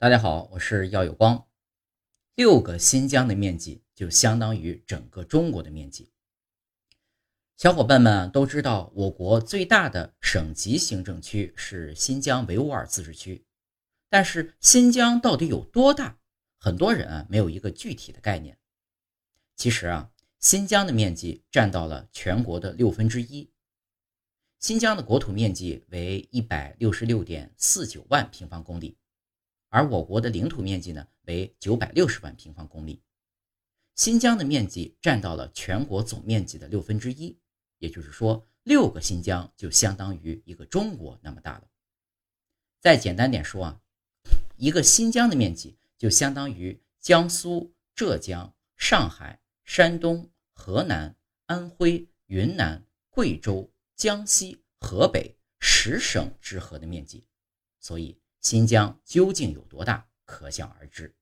大家好，我是耀有光。六个新疆的面积就相当于整个中国的面积。小伙伴们都知道，我国最大的省级行政区是新疆维吾尔自治区。但是新疆到底有多大？很多人啊没有一个具体的概念。其实啊，新疆的面积占到了全国的六分之一。新疆的国土面积为一百六十六点四九万平方公里。而我国的领土面积呢为九百六十万平方公里，新疆的面积占到了全国总面积的六分之一，也就是说，六个新疆就相当于一个中国那么大了。再简单点说啊，一个新疆的面积就相当于江苏、浙江、上海、山东、河南、安徽、云南、贵州、江西、河北十省之和的面积，所以。新疆究竟有多大，可想而知。